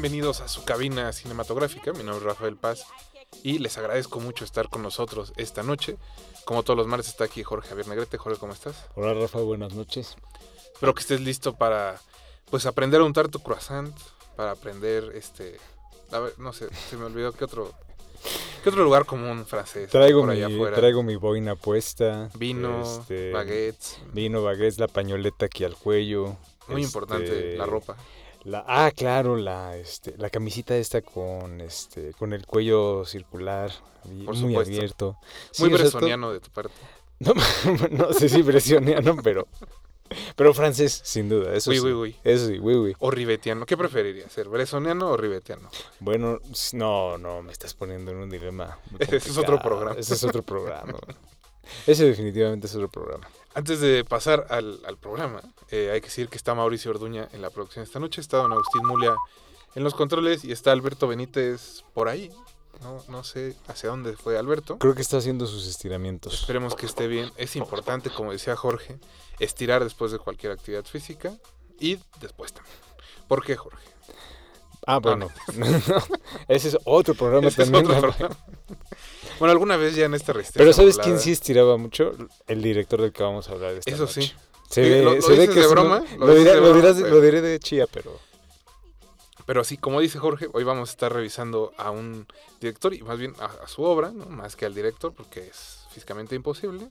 Bienvenidos a su cabina cinematográfica, mi nombre es Rafael Paz y les agradezco mucho estar con nosotros esta noche. Como todos los martes está aquí Jorge Javier Negrete. Jorge, ¿cómo estás? Hola Rafa, buenas noches. Espero que estés listo para pues aprender a untar tu croissant, para aprender este a ver, no sé, se me olvidó qué otro qué otro lugar común francés Traigo por mi, afuera. traigo mi boina puesta. vino, este, baguettes, Vino, baguettes, la pañoleta aquí al cuello. muy este, importante la ropa. La, ah, claro, la, este, la camisita esta con, este, con el cuello circular, Por muy supuesto. abierto. Sí, Muy o sea, esto- bresoniano de tu parte. No, no sé si bresoniano, pero, pero francés, sin duda. Eso Uy, sí. uy, uy. Eso sí, uy, uy. O ribetiano. ¿Qué preferirías ser? ¿Bresoniano o ribetiano? Bueno, no, no, me estás poniendo en un dilema. Ese es otro programa. Ese es otro programa. Ese definitivamente es otro programa. Antes de pasar al, al programa, eh, hay que decir que está Mauricio Orduña en la producción esta noche, está don Agustín Mulia en los controles y está Alberto Benítez por ahí. No, no sé hacia dónde fue Alberto. Creo que está haciendo sus estiramientos. Esperemos que esté bien. Es importante, como decía Jorge, estirar después de cualquier actividad física y después también. ¿Por qué, Jorge? Ah, bueno. Ese es otro programa Ese es también. otro Rafa. programa. Bueno, alguna vez ya en esta resistencia. Pero ¿sabes quién sí estiraba mucho? El director del que vamos a hablar esta Eso noche. sí. Se Sí, ve, ¿lo- lo se ve dices que de broma? ¿Lo Lo, diré, de lo broma? dirás- Pero- lo diré de chía, pero... Pero sí, como dice Jorge, hoy vamos a estar revisando a un director y más bien a, a su obra, ¿no? más que al director, porque es físicamente imposible.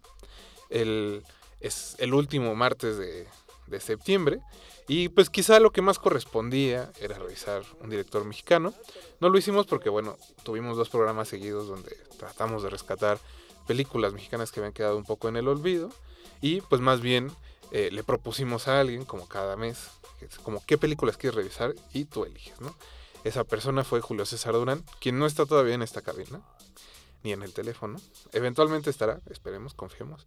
El, es el último martes de, de septiembre y pues quizá lo que más correspondía era revisar un director mexicano. No lo hicimos porque, bueno, tuvimos dos programas seguidos donde tratamos de rescatar películas mexicanas que habían quedado un poco en el olvido y pues más bien eh, le propusimos a alguien, como cada mes, como qué películas quieres revisar y tú eliges, ¿no? Esa persona fue Julio César Durán, quien no está todavía en esta cabina, ni en el teléfono. Eventualmente estará, esperemos, confiemos.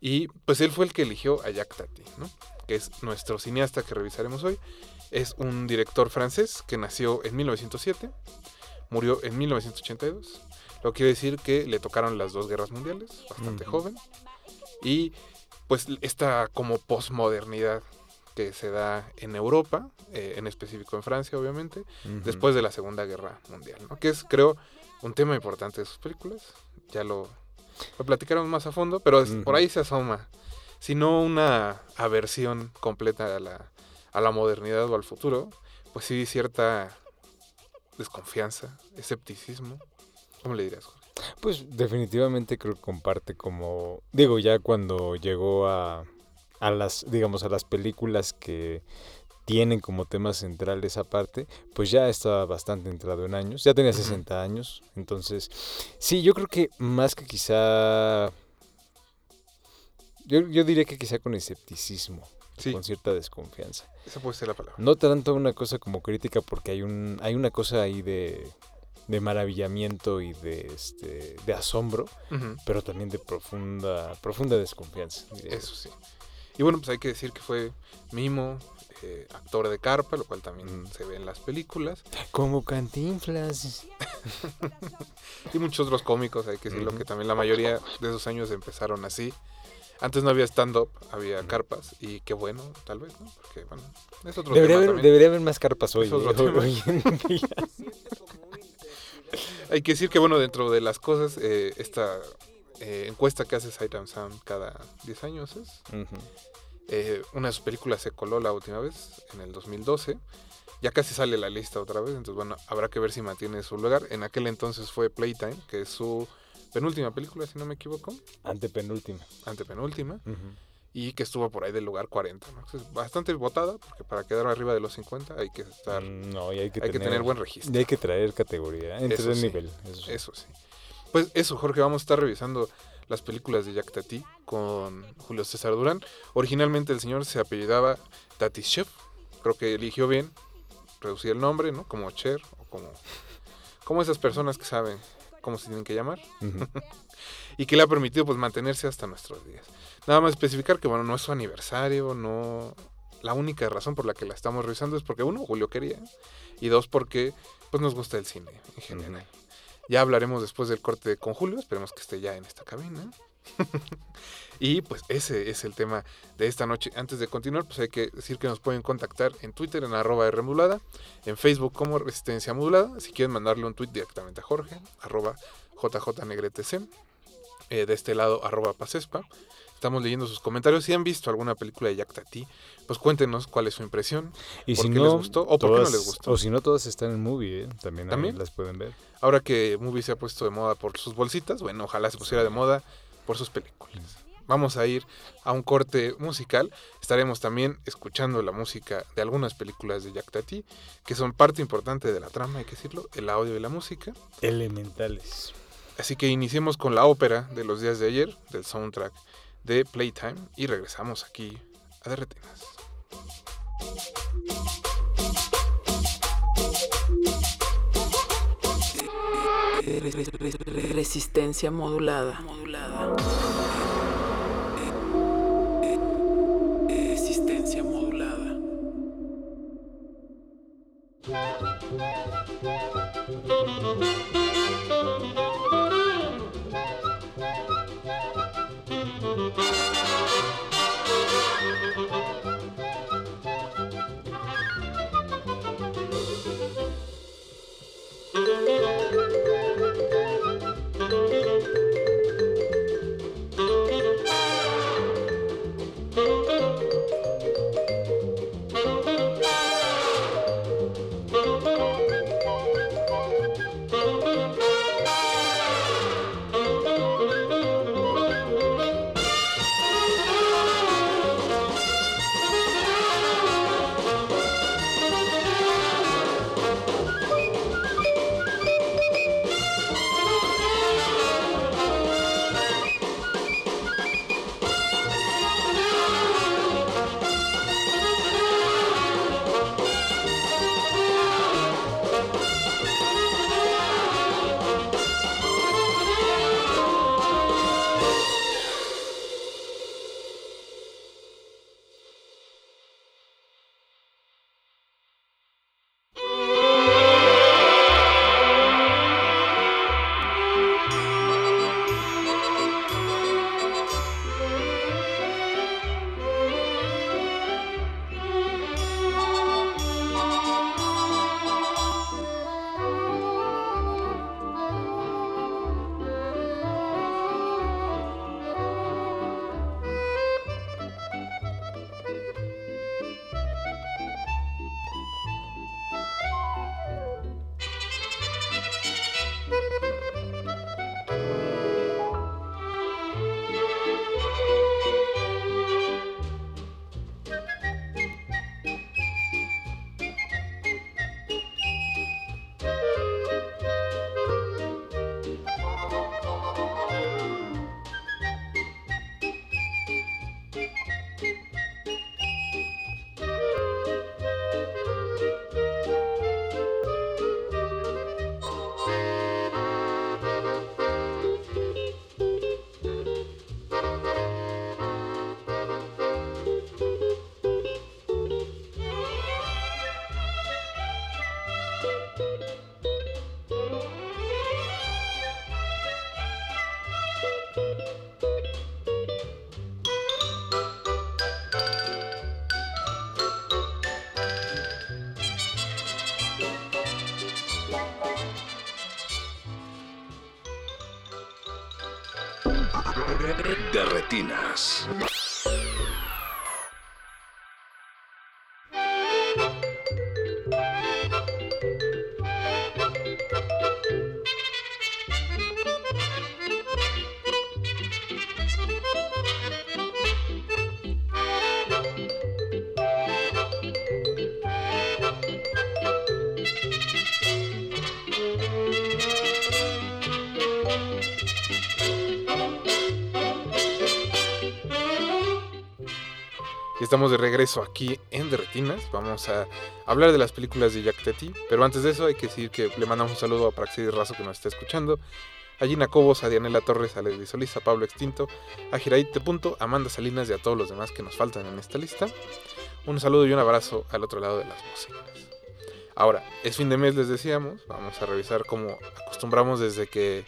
Y pues él fue el que eligió a Jacques Tati, ¿no? Que es nuestro cineasta que revisaremos hoy. Es un director francés que nació en 1907, murió en 1982. Lo quiere decir que le tocaron las dos guerras mundiales, bastante joven. Y pues esta como posmodernidad que se da en Europa, eh, en específico en Francia, obviamente, después de la Segunda Guerra Mundial, ¿no? Que es, creo, un tema importante de sus películas. Ya lo, lo platicaremos más a fondo, pero es- por ahí se asoma, si no una aversión completa a la, a la modernidad o al futuro, pues sí cierta desconfianza, escepticismo. ¿Cómo le dirías, Jorge? Pues definitivamente creo que comparte como... Digo, ya cuando llegó a, a las, digamos, a las películas que tienen como tema central esa parte, pues ya estaba bastante entrado en años, ya tenía Ujú. 60 años, entonces sí, yo creo que más que quizá, yo, yo diría que quizá con escepticismo, Sí. con cierta desconfianza. Esa puede ser la palabra. No tanto una cosa como crítica porque hay un hay una cosa ahí de, de maravillamiento y de este de asombro, pero también de profunda profunda desconfianza. Eso sí. Y bueno, pues hay que decir que fue mimo, eh, actor de carpa, lo cual también se ve en las películas. Como Cantinflas. Y muchos otros cómicos, hay que decirlo, que también la mayoría de esos años empezaron así. Antes no había stand-up, había carpas. Y qué bueno, tal vez, ¿no? Porque, bueno, es otro Debería tema haber, también. debería haber más carpas hoy. Es otro eh, tema. hoy en día. Hay que decir que, bueno, dentro de las cosas, eh, esta eh, encuesta que hace Sight and Sound cada 10 años es. Eh, una de sus películas se coló la última vez, en el 2012. Ya casi sale la lista otra vez, entonces bueno, habrá que ver si mantiene su lugar. En aquel entonces fue Playtime, que es su penúltima película, si no me equivoco, Antepenúltima. antepenúltima, y que estuvo por ahí del lugar 40. ¿no? Entonces, bastante votada, porque para quedar arriba de los 50 hay que estar, Mm, No, y hay que hay que tener, buen registro. y hay que traer categoría, entre Eso sí. nivel. eso sí. Eso sí. Pues eso, Jorge, vamos a estar revisando las películas de Jack Tati con Julio César Durán. Originalmente el señor se apellidaba Tatishev, creo que eligió bien reducir el nombre, ¿no? Como Cher o como, como esas personas que saben cómo se tienen que llamar y que le ha permitido pues mantenerse hasta nuestros días. Nada más especificar que bueno, no es su aniversario, no la única razón por la que la estamos revisando es porque uno, Julio quería y dos, porque pues nos gusta el cine en general. Ya hablaremos después del corte con Julio, esperemos que esté ya en esta cabina. y pues ese es el tema de esta noche. Antes de continuar, pues hay que decir que nos pueden contactar en Twitter en arroba Rmodulada, en Facebook como Resistencia Modulada, si quieren mandarle un tweet directamente a Jorge, arroba JJNegretC, eh, de este lado arroba Pasespa. Estamos leyendo sus comentarios. Si han visto alguna película de Jack Tati, pues cuéntenos cuál es su impresión. Y ¿Por si qué no, les gustó o por qué no les gustó? O si no, todas están en movie, ¿eh? también, ¿También? las pueden ver. Ahora que Movie se ha puesto de moda por sus bolsitas, bueno, ojalá se pusiera de moda por sus películas. Vamos a ir a un corte musical. Estaremos también escuchando la música de algunas películas de Jack Tati, que son parte importante de la trama, hay que decirlo, el audio y la música. Elementales. Así que iniciemos con la ópera de los días de ayer, del soundtrack de Playtime, y regresamos aquí a Derretinas. Resistencia modulada. modulada. Resistencia modulada. Estamos de regreso aquí en Derretinas. Vamos a hablar de las películas de Jack Teti. Pero antes de eso hay que decir que le mandamos un saludo a Praxidis Razo que nos está escuchando. A Gina Cobos, a Dianela Torres, a Leslie Solís, a Pablo Extinto, a Giraite Punto, a Amanda Salinas y a todos los demás que nos faltan en esta lista. Un saludo y un abrazo al otro lado de las bocinas. Ahora, es fin de mes, les decíamos. Vamos a revisar cómo acostumbramos desde que.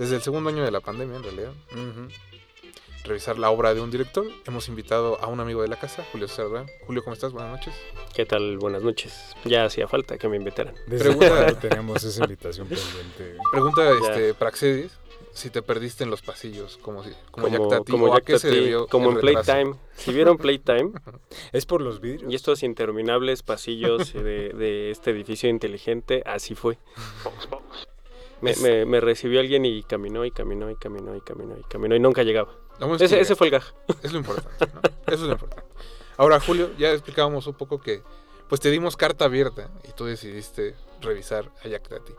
Desde el segundo año de la pandemia, en realidad. Ujú. Revisar la obra de un director. Hemos invitado a un amigo de la casa, Julio Cerdán. Julio, ¿cómo estás? Buenas noches. ¿Qué tal? Buenas noches. Ya hacía falta que me invitaran. Desde Pregunta- tenemos esa invitación pendiente. Pregunta este, Praxedis si te perdiste en los pasillos, como, si, como, Como, Jack Tati, como o a Jack qué se debió como en. Playtime. Si vieron Playtime ¿Es por los vidrios? y estos interminables pasillos de, de este edificio inteligente, así fue. Me, me- me recibió alguien y caminó y caminó y caminó y caminó y caminó y nunca llegaba. Ese, que ese fue el gag. Es lo importante, ¿no? Eso es lo importante. Ahora, Julio, ya explicábamos un poco que pues te dimos carta abierta y tú decidiste revisar a Jack Tati.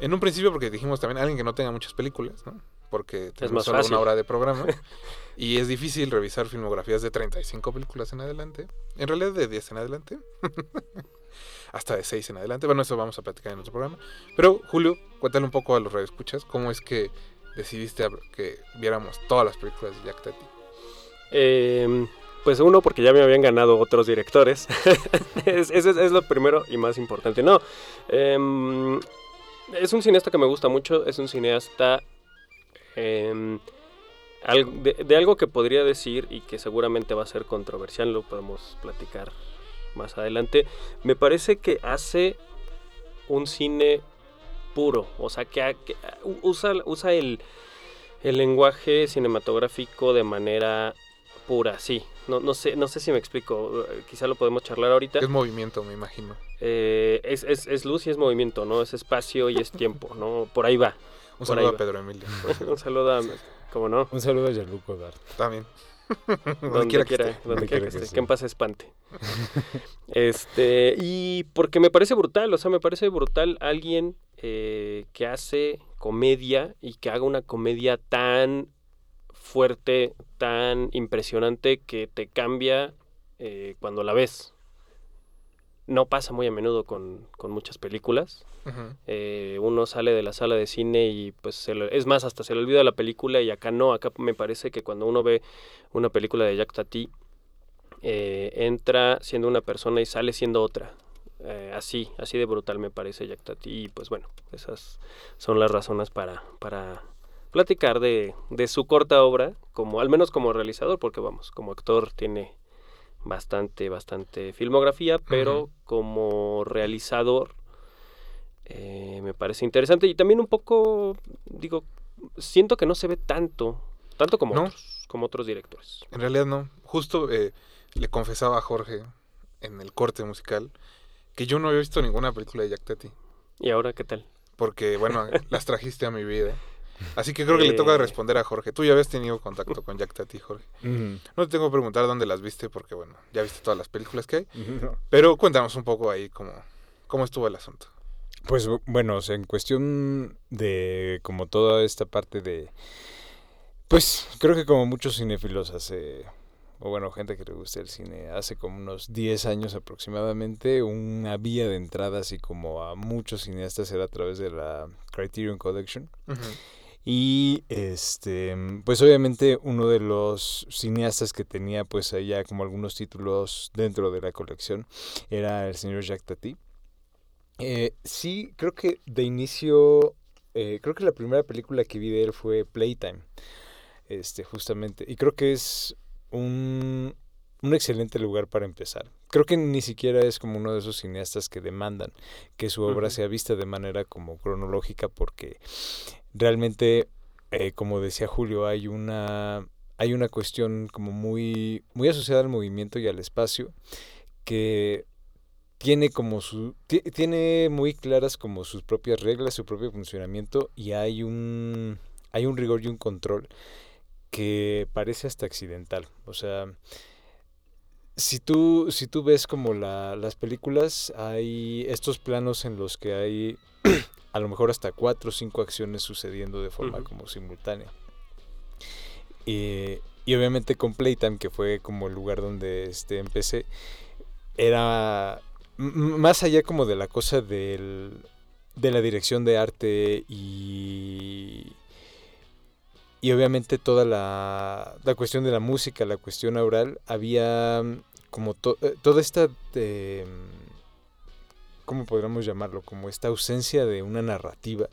En un principio porque dijimos también alguien que no tenga muchas películas, ¿no? Porque tenemos solo una hora de programa y es difícil revisar filmografías de 35 películas en adelante. En realidad de 10 en adelante. Hasta de 6 en adelante. Bueno, eso vamos a platicar en otro programa. Pero, Julio, cuéntale un poco a los radioescuchas cómo es que decidiste que viéramos todas las películas de Jack Tati. Eh, pues uno, porque ya me habían ganado otros directores. es, ese es, lo primero y más importante. No, em, es un cineasta que me gusta mucho. Es un cineasta em, de algo que podría decir y que seguramente va a ser controversial. Lo podemos platicar más adelante. Me parece que hace un cine puro. O sea, que, que usa, usa el, el lenguaje cinematográfico de manera pura, sí. No, no, sé, no sé si me explico, quizá lo podemos charlar ahorita. Es movimiento, me imagino. Eh, es, es- es luz y es movimiento, ¿no? Es espacio y es tiempo, ¿no? Por ahí va. Un saludo a. Pedro Emilio. Un saludo a... ¿Cómo no? Un saludo a Yaluco Dar. También. Donde quiera, que donde esté. quiera que quiera que esté, esté. que en paz espante. este, y porque me parece brutal, o sea, me parece brutal alguien eh, que hace comedia y que haga una comedia tan fuerte, tan impresionante que te cambia eh, cuando la ves. No pasa muy a menudo con, con muchas películas. Eh, uno sale de la sala de cine y pues se le- es más, hasta se le olvida la película y acá no, acá me parece que cuando uno ve una película de Jack Tati, eh, entra siendo una persona y sale siendo otra. Eh, así, así de brutal me parece Jack Tati. Y pues bueno, esas son las razones para, para platicar de, de su corta obra, como, al menos como realizador, porque vamos, como actor tiene bastante, bastante filmografía, pero como realizador eh, me parece interesante y también un poco, digo, siento que no se ve tanto, tanto como ¿No? otros, como otros directores. En realidad no. Justo eh, le confesaba a Jorge en el corte musical que yo no había visto ninguna película de Jack Tati. ¿Y ahora qué tal? Porque, bueno, las trajiste a mi vida. Así que creo que le toca Eh. responder a Jorge. Tú ya habías tenido contacto con Jack Tati, Jorge. Mm, No te tengo que preguntar dónde las viste porque, bueno, ya viste todas las películas que hay. Pero cuéntanos un poco ahí cómo, cómo estuvo el asunto. Pues bu- bueno, o sea, en cuestión de como toda esta parte de... Pues creo que como muchos cinéfilos hace, o bueno, gente que le gusta el cine, hace como unos 10 años aproximadamente, una vía de entrada así como a muchos cineastas era a través de la Criterion Collection. Y este, pues obviamente uno de los cineastas que tenía pues allá como algunos títulos dentro de la colección era el señor Jacques Tati. Eh, sí, creo que de inicio, eh, creo que la primera película que vi de él fue Playtime, este, justamente, y creo que es un, un excelente lugar para empezar. Creo que ni siquiera es como uno de esos cineastas que demandan que su obra sea vista de manera como cronológica porque realmente, eh, como decía Julio, hay una, hay una cuestión como muy, muy asociada al movimiento y al espacio que tiene como su ti- tiene muy claras como sus propias reglas, su propio funcionamiento y hay un hay un rigor y un control que parece hasta accidental. O sea, si tú si tú ves como la- las películas hay estos planos en los que hay a lo mejor hasta cuatro o cinco acciones sucediendo de forma como simultánea. Eh, y obviamente con Playtime, que fue como el lugar donde este, empecé, era más allá como de la cosa del, de la dirección de arte y, y obviamente toda la, la cuestión de la música, la cuestión oral, había mm, como to- eh, toda esta, eh, ¿cómo podríamos llamarlo? Como esta ausencia de una narrativa.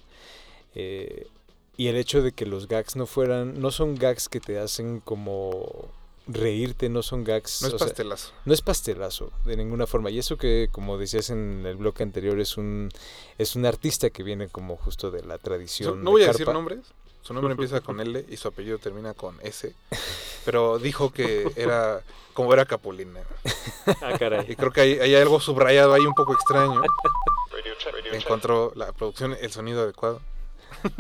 eh, y el hecho de que los gags no fueran, no son gags que te hacen como reírte, no son gags... No es sea, pastelazo. no es pastelazo de ninguna forma. Y eso que, como decías en el bloque anterior, es un, es un artista que viene como justo de la tradición. no de voy a decir nombres. Su nombre empieza con L y su apellido termina con S. Pero dijo que era como era Capulina. Ah, Y caray. creo que hay, hay algo subrayado ahí un poco extraño. Encontró la producción, el sonido adecuado.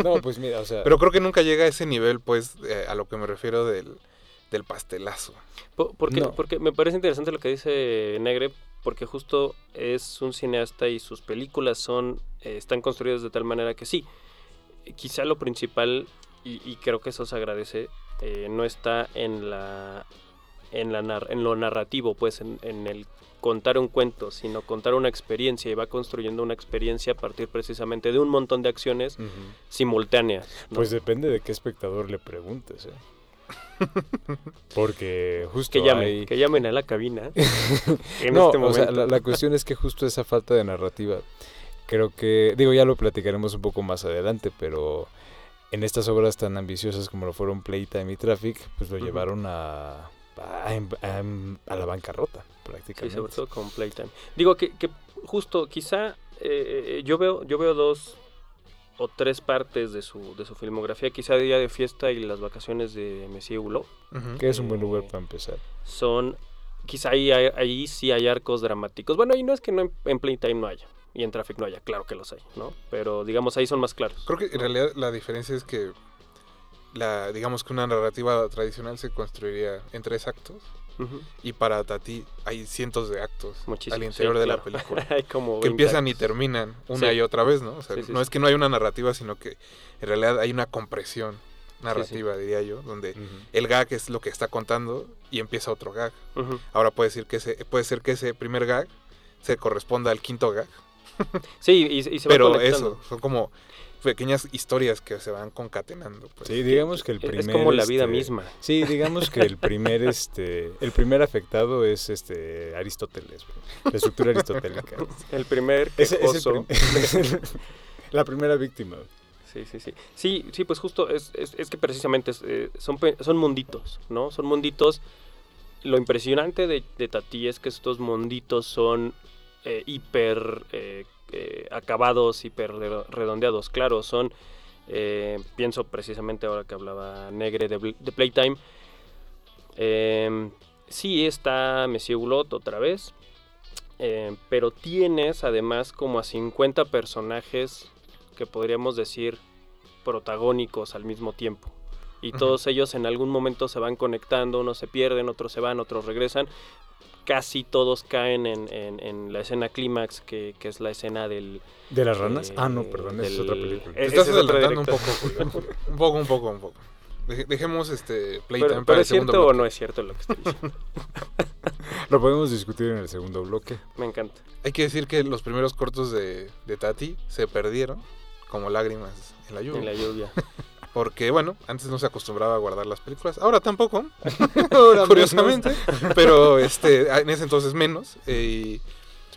No, pues mira, o sea, Pero creo que nunca llega a ese nivel, pues, eh, a lo que me refiero del, del pastelazo. Po- Porque, No. porque me parece interesante lo que dice Negre, porque justo es un cineasta y sus películas son eh, están construidas de tal manera que sí, quizá lo principal, y, y creo que eso se agradece, eh, no está en la en, la en lo narrativo, pues en, en el contar un cuento, sino contar una experiencia y va construyendo una experiencia a partir precisamente de un montón de acciones simultáneas. ¿no? pues depende de qué espectador le preguntes. ¿eh? Porque justo que llamen, hay- que llamen a la cabina en no, este o momento. sea, la, la cuestión es que justo esa falta de narrativa, creo que, digo, ya lo platicaremos un poco más adelante, pero en estas obras tan ambiciosas como lo fueron Playtime y Traffic, pues lo llevaron a, a, a a la bancarrota, Sí, prácticamente. sobre todo con Playtime. Digo que, que justo quizá eh, yo veo yo veo dos o tres partes de su, de su filmografía, quizá Día de Fiesta y Las Vacaciones de Messier Hulot. Que es un buen Eh, lugar para empezar. Son, quizá ahí, ahí sí hay arcos dramáticos. Bueno, y no es que no en, en Playtime no haya, y en Traffic no haya, claro que los hay, ¿no? Pero digamos ahí son más claros. Creo que en realidad la diferencia es que la, digamos que una narrativa tradicional se construiría en tres actos y para Tati hay cientos de actos Muchísimo, al sí, interior de la película hay como que 20 empiezan y terminan una Sí. y otra vez, ¿no? O sea, Sí, sí, no sí. es que no hay una narrativa, sino que en realidad hay una compresión narrativa, diría yo, donde el gag es lo que está contando y empieza otro gag. Ahora puede decir que ese, puede ser que ese primer gag se corresponda al quinto gag, Sí, y, y se va pero eso, son como pequeñas historias que se van concatenando. pues. Sí, digamos que el Es- primer... es como la vida este, misma. Sí, digamos que el primer, este, el primer afectado es este Aristóteles, la estructura aristotélica. El primer prim- la primera víctima. Sí, sí, sí. Sí, sí, pues justo es, es, es que precisamente es, eh, son, son munditos, ¿no? Son munditos. Lo impresionante de, de Tati es que estos munditos son eh, hiper eh, eh, acabados, hiper re- redondeados. Claro, son. pienso precisamente ahora que hablaba Negre de, Playtime. eh, sí está Monsieur Hulot otra vez. eh, pero tienes además como a 50 personajes que podríamos decir protagónicos al mismo tiempo. Y todos ellos en algún momento se van conectando, unos se pierden, otros se van, otros regresan. Casi todos caen en, en- en la escena clímax, que, que es la escena del... ¿De las ranas? Eh, ah, no, perdón, esa es otra película. Estás adelantando un poco. Julio. Un poco, un poco, un poco, Dejemos este Playtime Pero, para pero el es segundo cierto o no es cierto lo que estoy diciendo. Lo podemos discutir en el segundo bloque. Me encanta. Hay que decir que los primeros cortos de, de Tati se perdieron como lágrimas en la lluvia. En la lluvia. Porque, bueno, antes no se acostumbraba a guardar las películas. Ahora tampoco, curiosamente. pero este, en ese entonces menos. eh, y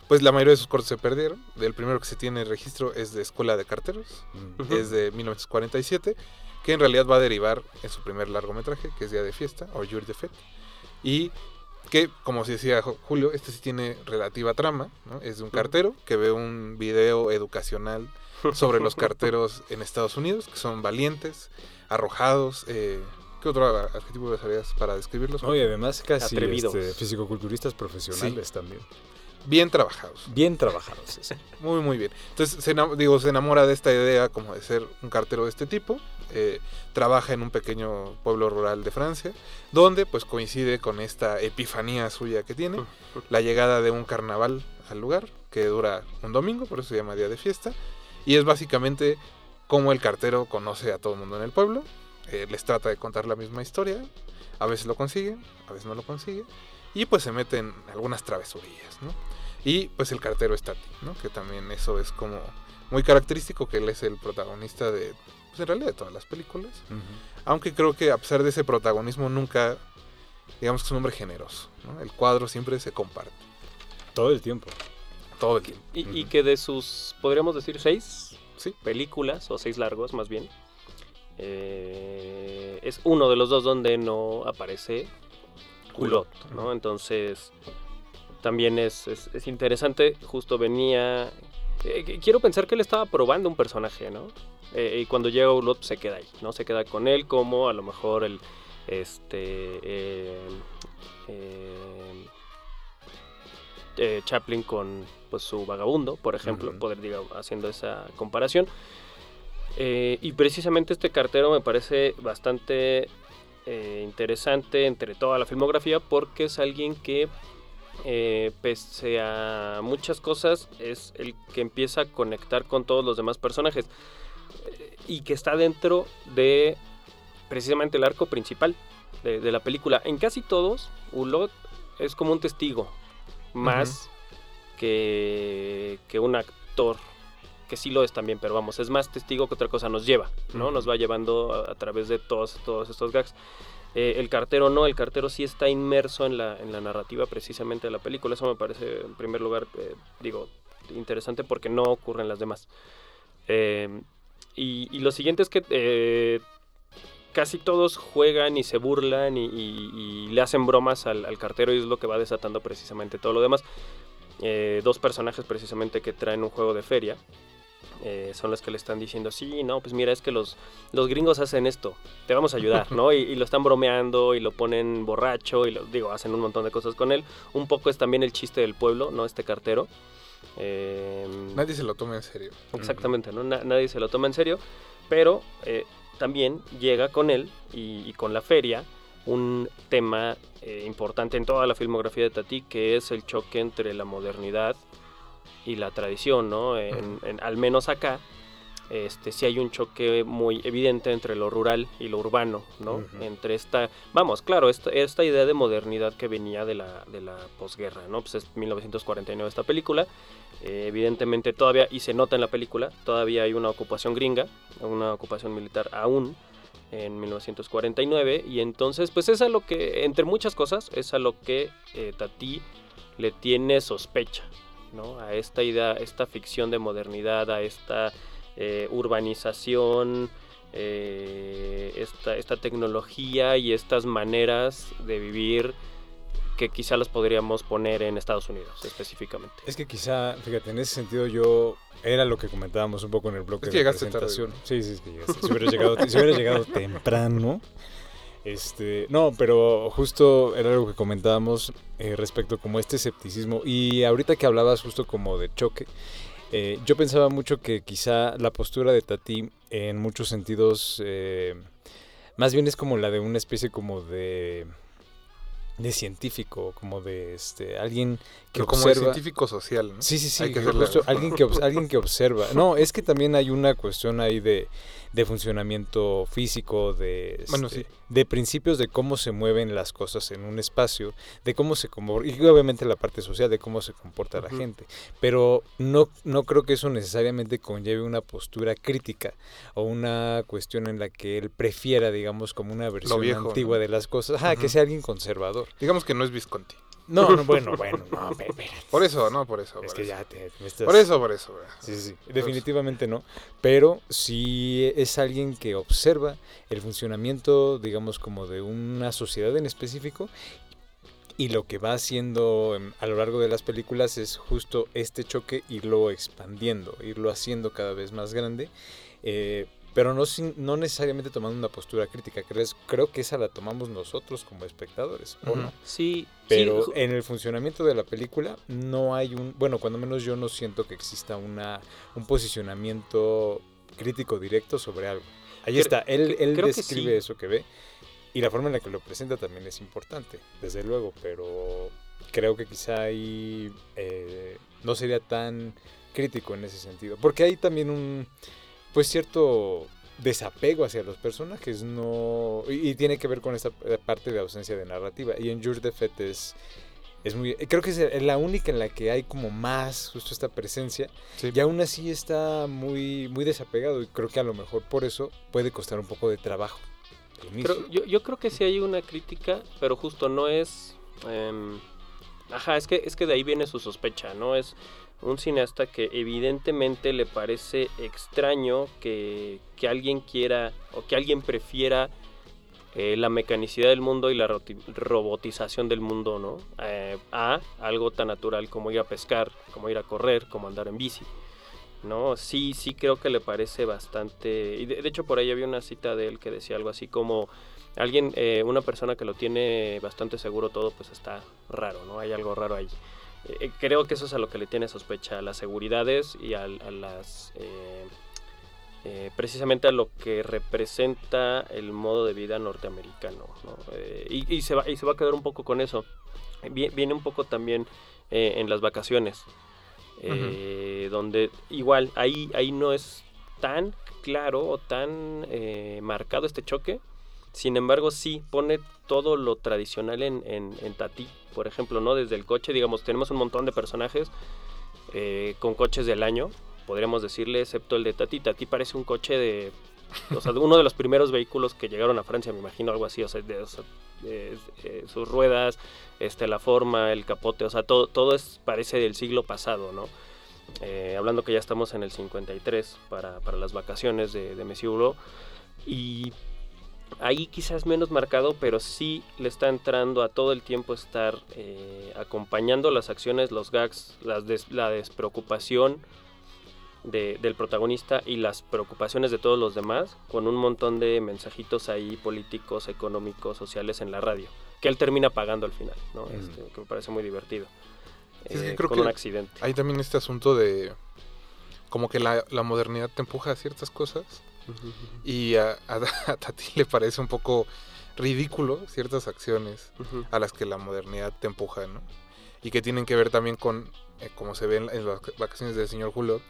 pues la mayoría de sus cortos se perdieron. El primero que se tiene registro es de Escuela de Carteros. Mm. Ujú. Es de 1947. Que en realidad va a derivar en su primer largometraje, que es Día de Fiesta, o Jour de Fête. Y que, como se decía Julio, este sí tiene relativa trama. ¿no? Es de un cartero que ve un video educacional sobre los carteros en Estados Unidos, que son valientes, arrojados. Eh, ¿Qué otro adjetivo usarías para describirlos? Oye, además casi Atrevidos. este, fisicoculturistas profesionales también. Bien trabajados. Bien trabajados. sí. Muy, muy bien. Entonces, se, digo, se enamora de esta idea como de ser un cartero de este tipo. eh, trabaja en un pequeño pueblo rural de Francia, donde pues coincide con esta epifanía suya que tiene, la llegada de un carnaval al lugar, que dura un domingo, por eso se llama día de fiesta, y es básicamente como el cartero conoce a todo el mundo en el pueblo, eh, les trata de contar la misma historia. A veces lo consigue, a veces no lo consigue. Y pues se mete en algunas travesurillas, ¿no? Y pues el cartero está Tati, ¿no? Que también eso es como muy característico que él es el protagonista de, pues en realidad de todas las películas. Aunque creo que a pesar de ese protagonismo nunca, digamos que es un hombre generoso, ¿no? El cuadro siempre se comparte, Todo el tiempo. Todo el tiempo. Y, que de sus, podríamos decir, seis Sí. películas, o seis largos más bien, eh, es uno de los dos donde no aparece Culot, ¿no? Entonces, también es, es- es interesante, justo venía... eh, quiero pensar que él estaba probando un personaje, ¿no? Eh, y cuando llega Culot se queda ahí, ¿no? Se queda con él como a lo mejor el... Este... eh, eh, Chaplin con pues, su vagabundo, por ejemplo, poder diga, haciendo esa comparación. Eh, y precisamente este cartero me parece bastante eh, interesante entre toda la filmografía porque es alguien que eh, pese a muchas cosas es el que empieza a conectar con todos los demás personajes y que está dentro de precisamente el arco principal de, de la película. En casi todos, Hulot es como un testigo más que, que un actor que sí lo es también, pero vamos, es más testigo que otra cosa nos lleva, ¿no? Nos va llevando a, a través de todos, todos estos gags. Eh, el cartero no, el cartero sí está inmerso en la, en la narrativa precisamente de la película. Eso me parece, en primer lugar, eh, digo, interesante porque no ocurre en las demás. Eh, y, y lo siguiente es que casi todos juegan y se burlan y, y- y le hacen bromas al, al cartero y es lo que va desatando precisamente todo lo demás. Eh, dos personajes precisamente que traen un juego de feria. eh, son los que le están diciendo, sí, no, pues mira, es que los, los gringos hacen esto, te vamos a ayudar, ¿no? Y, y lo están bromeando y lo ponen borracho y lo digo, hacen un montón de cosas con él. Un poco es también el chiste del pueblo, ¿no? Este cartero. Eh, Nadie se lo toma en serio. Exactamente, ¿no? Na- nadie se lo toma en serio, pero eh, también llega con él y, y con la feria un tema eh, importante en toda la filmografía de Tati, que es el choque entre la modernidad y la tradición, ¿no? En- en- al menos acá, este, sí hay un choque muy evidente entre lo rural y lo urbano, ¿no? Entre esta, vamos, claro, esta, esta idea de modernidad que venía de la, de la posguerra, ¿no? Pues es 1949 esta película, eh, evidentemente todavía, y se nota en la película, todavía hay una ocupación gringa, una ocupación militar aún en 1949, y entonces, pues es a lo que, entre muchas cosas, es a lo que eh, Tati le tiene sospecha, ¿no? A esta idea, esta ficción de modernidad, a esta eh, urbanización, esta, esta tecnología y estas maneras de vivir que quizá las podríamos poner en Estados Unidos específicamente. Es que quizá, fíjate, en ese sentido yo era lo que comentábamos un poco en el bloque Es que de llegaste tarde, presentación. sí, sí, es que llegaste. Si hubiera llegado, si hubiera llegado temprano. Este, no, pero justo era algo que comentábamos eh, respecto como este escepticismo y ahorita que hablabas justo como de choque, eh, yo pensaba mucho que quizá la postura de Tati en muchos sentidos eh, más bien es como la de una especie como de de científico, como de este alguien que Pero como de observa científico social, ¿no? Sí, sí, sí, que justo alguien que, alguien que observa. No, es que también hay una cuestión ahí de, de funcionamiento físico, de, Bueno, este, sí. De principios de cómo se mueven las cosas en un espacio, de cómo se comporta, y obviamente la parte social de cómo se comporta la gente. Pero no, no creo que eso necesariamente conlleve una postura crítica o una cuestión en la que él prefiera, digamos, como una versión viejo, antigua ¿no? de las cosas. Ajá, que sea alguien conservador. Digamos que no es Visconti. No, no, bueno, bueno, no, pe- Por eso, no, por eso. Es por que eso. ya te, estás... Por eso, por eso. Sí, sí, sí, definitivamente no. Pero sí es alguien que observa el funcionamiento, digamos, como de una sociedad en específico. Y lo que va haciendo em, a lo largo de las películas es justo este choque, irlo expandiendo, irlo haciendo cada vez más grande. eh, pero no, sin- no necesariamente tomando una postura crítica. Creo, que esa la tomamos nosotros como espectadores, ¿o no? Sí, Pero sí, en el funcionamiento de la película no hay un, bueno, cuando menos yo no siento que exista una un posicionamiento crítico directo sobre algo. Ahí está, él, él que describe sí. eso que ve y la forma en la que lo presenta también es importante, desde luego, pero creo que quizá ahí eh, no sería tan crítico en ese sentido, porque hay también un, pues cierto desapego hacia los personajes, no y, y tiene que ver con esta parte de ausencia de narrativa. Y en Jour de Fête es, es muy, creo que es la única en la que hay como más justo esta presencia Sí. y aún así está muy, muy desapegado y creo que a lo mejor por eso puede costar un poco de trabajo. yo, yo creo que sí hay una crítica, pero justo no es... em, ajá, es que, es que de ahí viene su sospecha, ¿no? Es un cineasta que evidentemente le parece extraño que, que alguien quiera o que alguien prefiera eh, la mecanicidad del mundo y la robotización del mundo, ¿no? Eh, a algo tan natural como ir a pescar, como ir a correr, como andar en bici. ¿no? Sí, sí creo que le parece bastante... Y de, de hecho por ahí había una cita de él que decía algo así como... Alguien, eh, una persona que lo tiene bastante seguro todo, pues está raro, ¿no? Hay algo raro ahí. Eh, creo que eso es a lo que le tiene sospecha, a las seguridades y a, las... eh, eh, precisamente a lo que representa el modo de vida norteamericano, ¿no? Eh, y, y se va, y se va a quedar un poco con eso. Vie- Viene un poco también eh, en las vacaciones eh, donde igual ahí, ahí no es tan claro o tan eh, marcado este choque. Sin embargo, sí pone todo lo tradicional en, en, en Tati, por ejemplo, ¿no? Desde el coche, digamos, tenemos un montón de personajes eh, con coches del año, podríamos decirle, excepto el de Tati. Tati parece un coche de... O sea, uno de los primeros vehículos que llegaron a Francia, me imagino, algo así, o sea, de- sus ruedas, este, la forma, el capote, o sea, todo, todo es, parece del siglo pasado, ¿no? Eh, hablando que ya estamos en el 53 para, para las vacaciones de, de Hulot. Y ahí quizás menos marcado, pero sí le está entrando a todo el tiempo estar eh, acompañando las acciones, los gags, las des- la despreocupación de- del protagonista y las preocupaciones de todos los demás, con un montón de mensajitos ahí políticos, económicos, sociales en la radio, que él termina pagando al final, ¿no? Mm. Este, que me parece muy divertido. Sí, es que Eh, creo con que- un accidente. Hay también este asunto de como que la, la modernidad te empuja a ciertas cosas y a, a, a Tati le parece un poco ridículo ciertas acciones a las que la modernidad te empuja, ¿no? Y que tienen que ver también con, eh, como se ve en, en las vacaciones del señor Julio,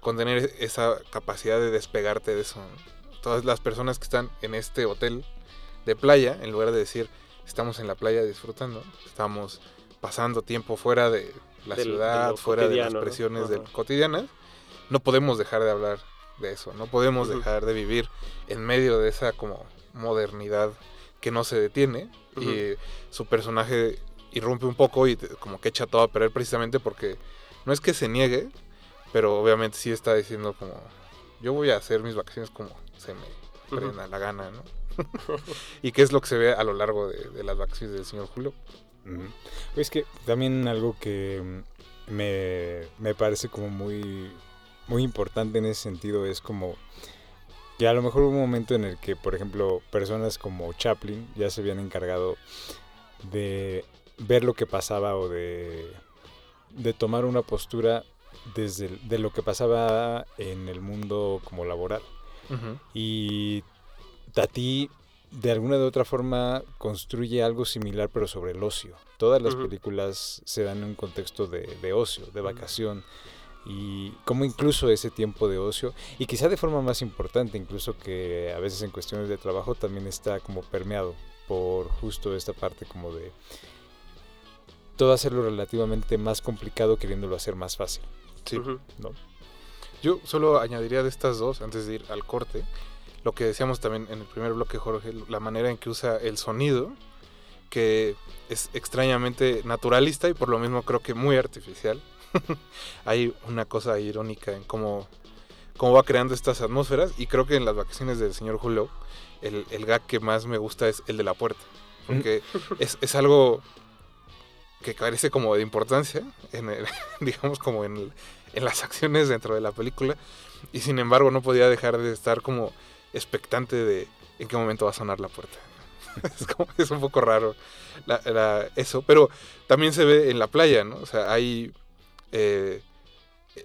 con tener esa capacidad de despegarte de eso. ¿no? Todas las personas que están en este hotel de playa, en lugar de decir, estamos en la playa disfrutando, estamos pasando tiempo fuera de la Del- ciudad, fuera de las presiones del- cotidianas, no podemos dejar de hablar de eso, no podemos dejar de vivir en medio de esa como modernidad que no se detiene y su personaje irrumpe un poco y como que echa todo a perder precisamente porque no es que se niegue, pero obviamente sí está diciendo como yo voy a hacer mis vacaciones como se me prenda la gana, ¿no? y qué es lo que se ve a lo largo de, de las vacaciones del señor Julio. Es que también algo que me, me parece como muy, muy importante en ese sentido es como que a lo mejor hubo un momento en el que, por ejemplo, personas como Chaplin ya se habían encargado de ver lo que pasaba o de, de tomar una postura desde el- de lo que pasaba en el mundo como laboral. Y Tati, de alguna de otra forma, construye algo similar, pero sobre el ocio. Todas las películas se dan en un contexto de, de ocio, de vacación. Y como incluso ese tiempo de ocio, y quizá de forma más importante, incluso que a veces en cuestiones de trabajo también está como permeado por justo esta parte como de todo hacerlo relativamente más complicado queriéndolo hacer más fácil. Sí. ¿no? Yo solo añadiría de estas dos, antes de ir al corte, lo que decíamos también en el primer bloque, Jorge, la manera en que usa el sonido, que es extrañamente naturalista y por lo mismo creo que muy artificial. Hay una cosa irónica en cómo, cómo va creando estas atmósferas y creo que en las vacaciones del señor Julio, el, el gag que más me gusta es el de la puerta, porque es, es algo que carece como de importancia, en el- digamos como en, el- en las acciones dentro de la película, y sin embargo no podía dejar de estar como expectante de en qué momento va a sonar la puerta. es, como, es un poco raro la- la- eso, pero también se ve en la playa, ¿no? O sea, hay... eh,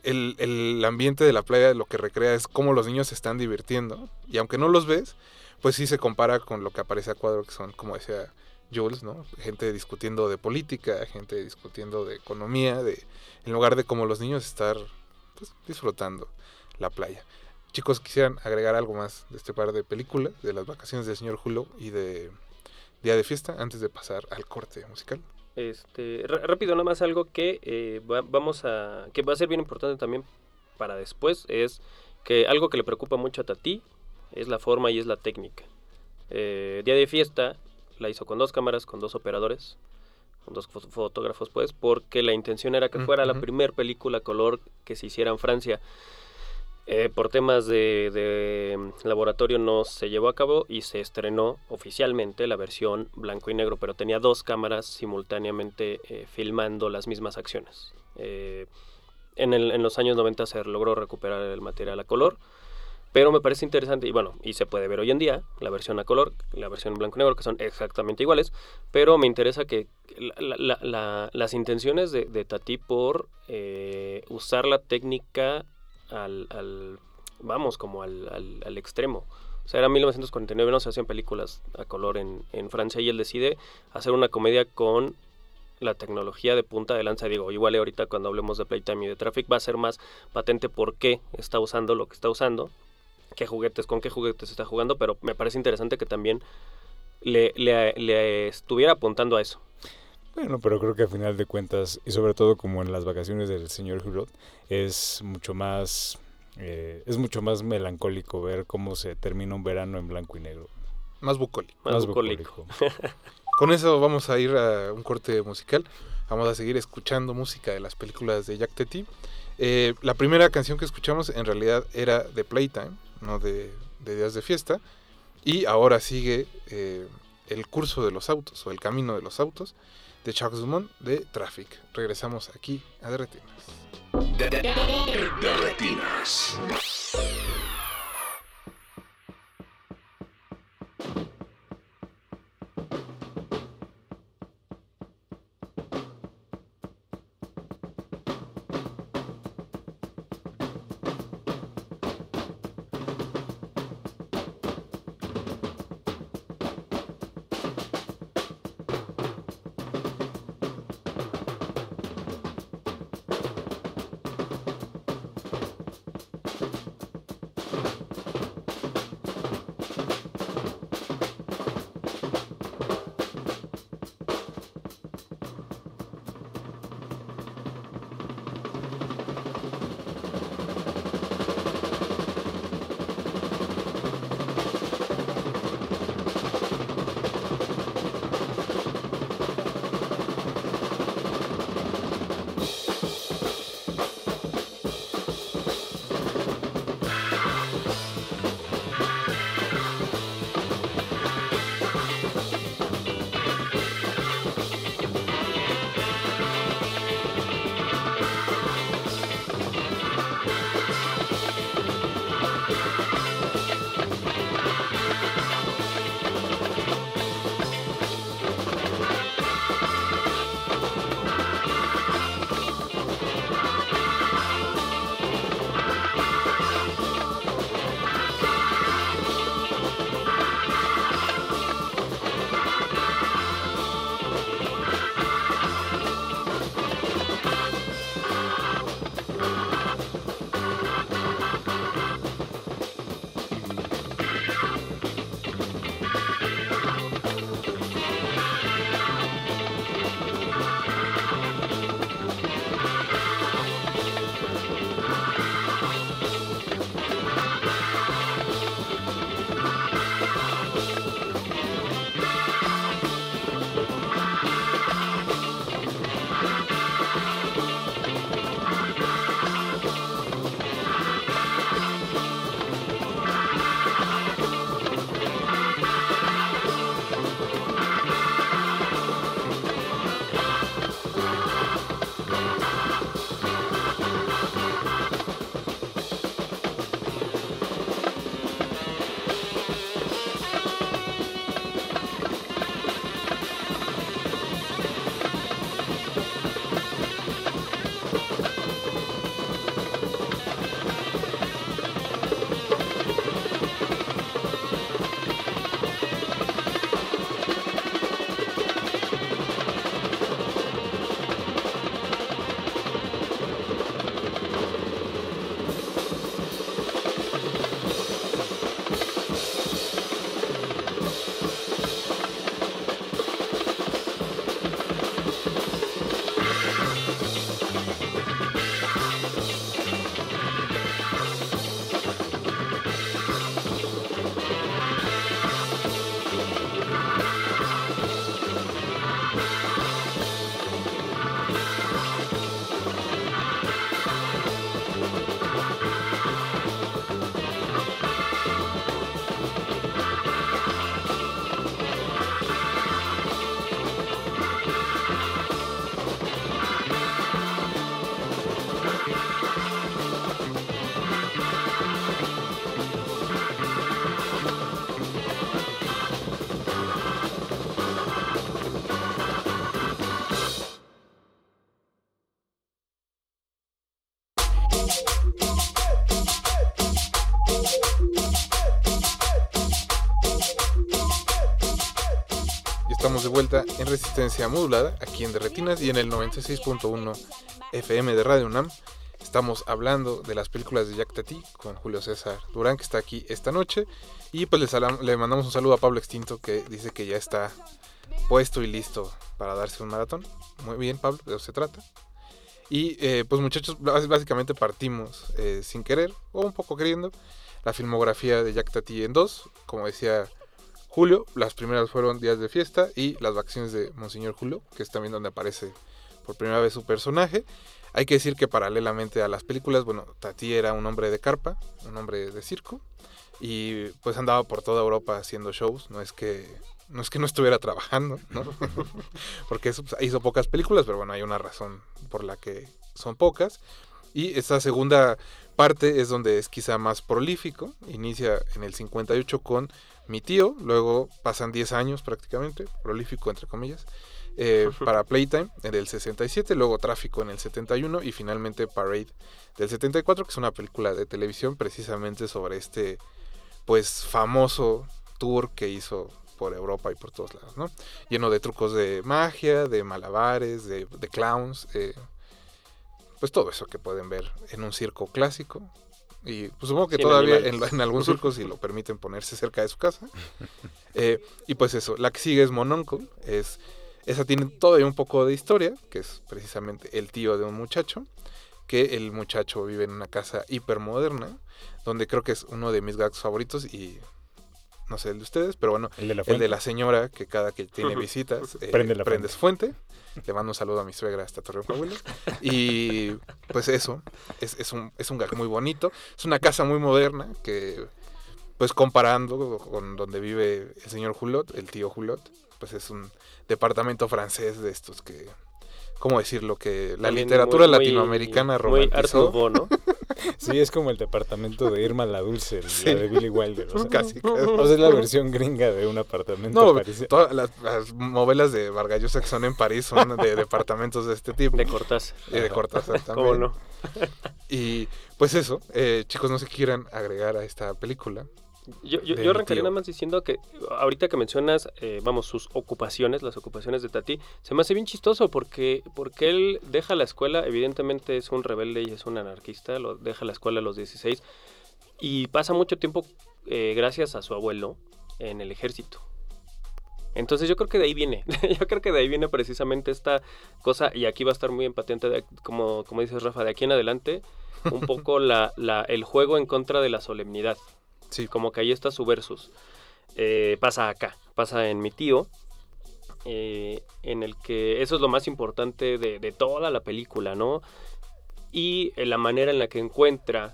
el, el ambiente de la playa lo que recrea es cómo los niños se están divirtiendo, y aunque no los ves, pues sí se compara con lo que aparece a cuadro, que son, como decía Jules, ¿no? Gente discutiendo de política, gente discutiendo de economía, de en lugar de como los niños estar pues, disfrutando la playa. chicos, quisieran agregar algo más de este par de películas, de las vacaciones del señor Julio y de Día de Fiesta, antes de pasar al corte musical. Este, rápido, nada más algo que eh, va- vamos a. que va a ser bien importante también para después. Es que algo que le preocupa mucho a Tati es la forma y es la técnica. Eh, Día de fiesta la hizo con dos cámaras, con dos operadores, con dos fo- fotógrafos, pues, porque la intención era que fuera la ujú. primer película color que se hiciera en Francia. Eh, por temas de, mm, laboratorio no se llevó a cabo y se estrenó oficialmente la versión blanco y negro, pero tenía dos cámaras simultáneamente eh, filmando las mismas acciones. Eh, en, los años 90 se logró recuperar el material a color, pero me parece interesante, y bueno, y se puede ver hoy en día, la versión a color, la versión blanco y negro, que son exactamente iguales, pero me interesa que la- la- la- las intenciones de, Tati por usar la técnica al, al- vamos, como al, al- extremo. O sea, era 1949, no se hacían películas a color en, en Francia y él decide hacer una comedia con la tecnología de punta de lanza. Digo, igual ahorita cuando hablemos de Playtime y de Traffic va a ser más patente por qué está usando lo que está usando, qué juguetes, con qué juguetes está jugando, pero me parece interesante que también le- le estuviera apuntando a eso. Bueno, pero creo que a final de cuentas, y sobre todo como en las vacaciones del señor Hulot, es mucho más eh, es mucho más melancólico ver cómo se termina un verano en blanco y negro. Más bucólico. Más bucólico. Con eso vamos a ir a un corte musical. Vamos a seguir escuchando música de las películas de Jack Teti. Eh, la primera canción que escuchamos en realidad era de Playtime, no de, de Días de Fiesta. Y ahora sigue eh, el curso de los autos o el camino de los autos de Charles Dumont de Traffic. Regresamos aquí a Derretinas. De. Vuelta en resistencia modulada aquí en Derretinas y en el 96.1 FM de Radio UNAM. Estamos hablando de las películas de Jack Tati con Julio César Durán que está aquí esta noche y pues le, mandamos un saludo a Pablo Extinto que dice que ya está puesto y listo para darse un maratón. Muy bien Pablo, de eso se trata. Y eh, pues muchachos, bás- básicamente partimos eh, sin querer o un poco queriendo la filmografía de Jack Tati en dos, como decía Julio, las primeras fueron Días de Fiesta y Las Vacaciones de Monseñor Julio, que es también donde aparece por primera vez su personaje. Hay que decir que paralelamente a las películas, bueno, Tati era un hombre de carpa, un hombre de circo, y pues andaba por toda Europa haciendo shows, no es que no, es que no estuviera trabajando, ¿no? Porque pues, hizo pocas películas, pero bueno, hay una razón por la que son pocas. Y esta segunda parte es donde es quizá más prolífico, inicia en el 58 con mi tío, luego pasan 10 años prácticamente, prolífico entre comillas, eh, para Playtime en el 67, luego Tráfico en el 71 y finalmente Parade del 74, que es una película de televisión precisamente sobre este pues famoso tour que hizo por Europa y por todos lados, ¿no? Lleno de trucos de magia, de malabares, de, de clowns, eh, pues todo eso que pueden ver en un circo clásico. Y pues supongo que Sin todavía en, en algún circo si lo permiten ponerse cerca de su casa. Eh, y pues eso, la que sigue es Mononcle, es, esa tiene todavía un poco de historia, que es precisamente el tío de un muchacho, que el muchacho vive en una casa hipermoderna, donde creo que es uno de mis gags favoritos y no sé el de ustedes, pero bueno, El de la el fuente. de la señora que cada que tiene visitas eh, Prende la su fuente. Le mando un saludo a mi suegra hasta Torreón, Coahuila. Y pues eso, es, es un, es un gag muy bonito. Es una casa muy moderna que, pues comparando con donde vive el señor Hulot, el tío Hulot, pues es un departamento francés de estos que, ¿cómo decirlo? Que la También literatura muy- muy- latinoamericana Muy Art romantizó. Nouveau, ¿no? Sí, es como el departamento de Irma la Dulce, Sí. la de Billy Wilder. O sea, Casi, casi. o sea, es la versión gringa de un apartamento No, todas las, las novelas de Vargas Llosa que son en París son de departamentos de este tipo. De Cortázar. Y de Cortázar también. ¿Cómo no? Y pues eso, eh, chicos, no sé qué quieran agregar a esta película. Yo, yo, yo arrancaría nada más diciendo que ahorita que mencionas, eh, vamos, sus ocupaciones, las ocupaciones de Tati, se me hace bien chistoso porque, porque él deja la escuela, evidentemente es un rebelde y es un anarquista, lo deja la escuela a los 16 y pasa mucho tiempo eh, gracias a su abuelo en el ejército. Entonces yo creo que de ahí viene, yo creo que de ahí viene precisamente esta cosa y aquí va a estar muy empatente, de- como, como dices Rafa, de aquí en adelante, un poco la, la- el juego en contra de la solemnidad. Sí, Como que ahí está su versus. Eh, pasa acá, pasa en mi tío, eh, en el que eso es lo más importante de, de toda la película, ¿no? Y eh, la manera en la que encuentra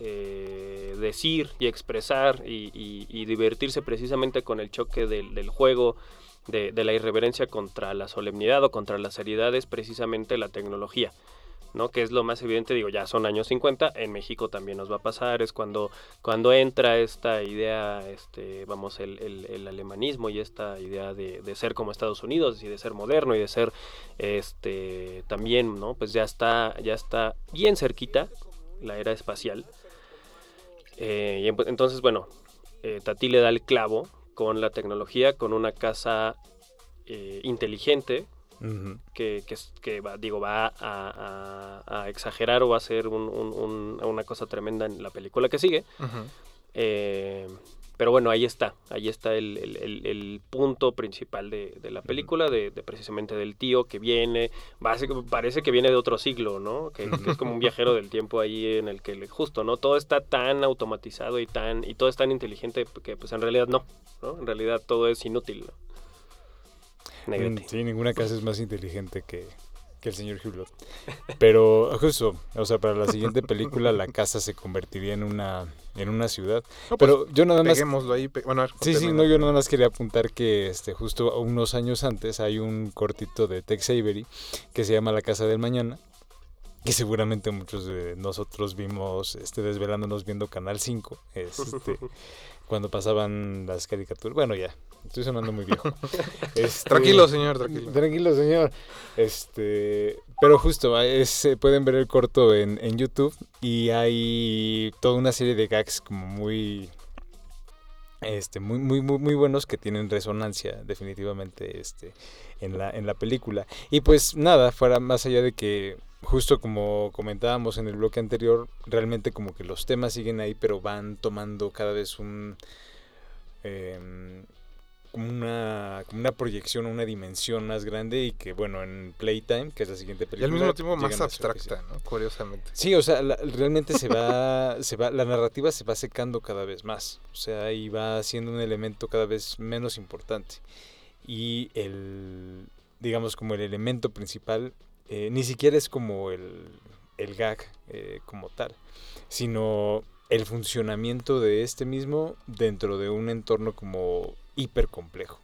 eh, decir y expresar y, y- divertirse precisamente con el choque del, del juego, de, de la irreverencia contra la solemnidad o contra la seriedad es precisamente la tecnología. ¿No? Que es lo más evidente, digo, ya son años 50, en México también nos va a pasar, es cuando, cuando entra esta idea, este, vamos, el, el- el alemanismo y esta idea de, de ser como Estados Unidos y de ser moderno y de ser, este, también, ¿no? Pues ya está, ya está bien cerquita la era espacial. Eh, y en- entonces, bueno, eh, Tati le da el clavo con la tecnología, con una casa eh, inteligente, Que, que, que va, digo, va a, a- a exagerar o va a ser un- un- un- una cosa tremenda en la película que sigue. Eh, pero bueno, ahí está, ahí está el, el- el- el punto principal de, de la película, de, de precisamente del tío que viene, parece que viene de otro siglo, ¿no? Que, que es como un viajero del tiempo ahí en el que justo, ¿no? Todo está tan automatizado y tan y todo es tan inteligente que pues en realidad no, ¿no? En realidad todo es inútil, ¿no? Negrete. Sí, ninguna casa es más inteligente que, que el señor Hulot. Pero justo, o sea, para la siguiente película la casa se convertiría en una en una ciudad. No, pues, Pero yo nada más peguémoslo ahí. pe- bueno, a ver, Sí, sí, no, yo nada más quería apuntar que este justo unos años antes hay un cortito de Tex Avery que se llama La Casa del Mañana, que seguramente muchos de nosotros vimos este desvelándonos viendo Canal 5, este, cuando pasaban las caricaturas. Bueno, ya, estoy sonando muy viejo. Este, Tranquilo, señor, tranquilo. Tranquilo, señor. Este, pero justo, es, eh, pueden ver el corto en, en YouTube y hay toda una serie de gags como muy este, muy, muy, muy, muy buenos que tienen resonancia definitivamente este, en, la, en la película. Y pues nada, fuera más allá de que justo como comentábamos en el bloque anterior, realmente como que los temas siguen ahí, pero van tomando cada vez un... em, como una, como una proyección, una dimensión más grande y que bueno, en Playtime, que es la siguiente Y película... al mismo tiempo más abstracta, ¿no? Curiosamente. Sí, o sea, la- realmente se va, se va, la narrativa se va secando cada vez más, o sea, y va siendo un elemento cada vez menos importante. Y el, digamos, como el elemento principal, eh, ni siquiera es como el, el gag eh, como tal, sino el funcionamiento de este mismo dentro de un entorno como hiper complejo.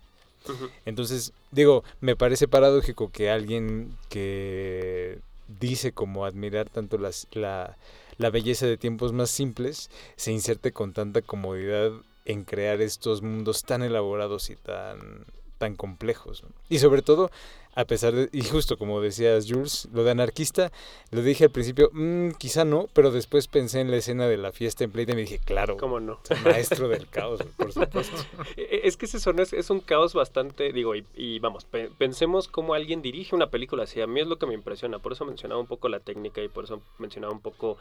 Entonces, digo, me parece paradójico que alguien que dice como admirar tanto las, la, la belleza de tiempos más simples se inserte con tanta comodidad en crear estos mundos tan elaborados y tan, tan complejos. ¿no? Y sobre todo, a pesar de, y justo como decías Jules, lo de anarquista, lo dije al principio, "Mm, quizá no, pero después pensé en la escena de la fiesta en Playtime y dije, claro, ¿Cómo no? maestro del caos, por supuesto. E- Es que ese son, es, es un caos bastante, digo, y, y vamos, pe- pensemos cómo alguien dirige una película así. A mí es lo que me impresiona, por eso mencionaba un poco la técnica y por eso mencionaba un poco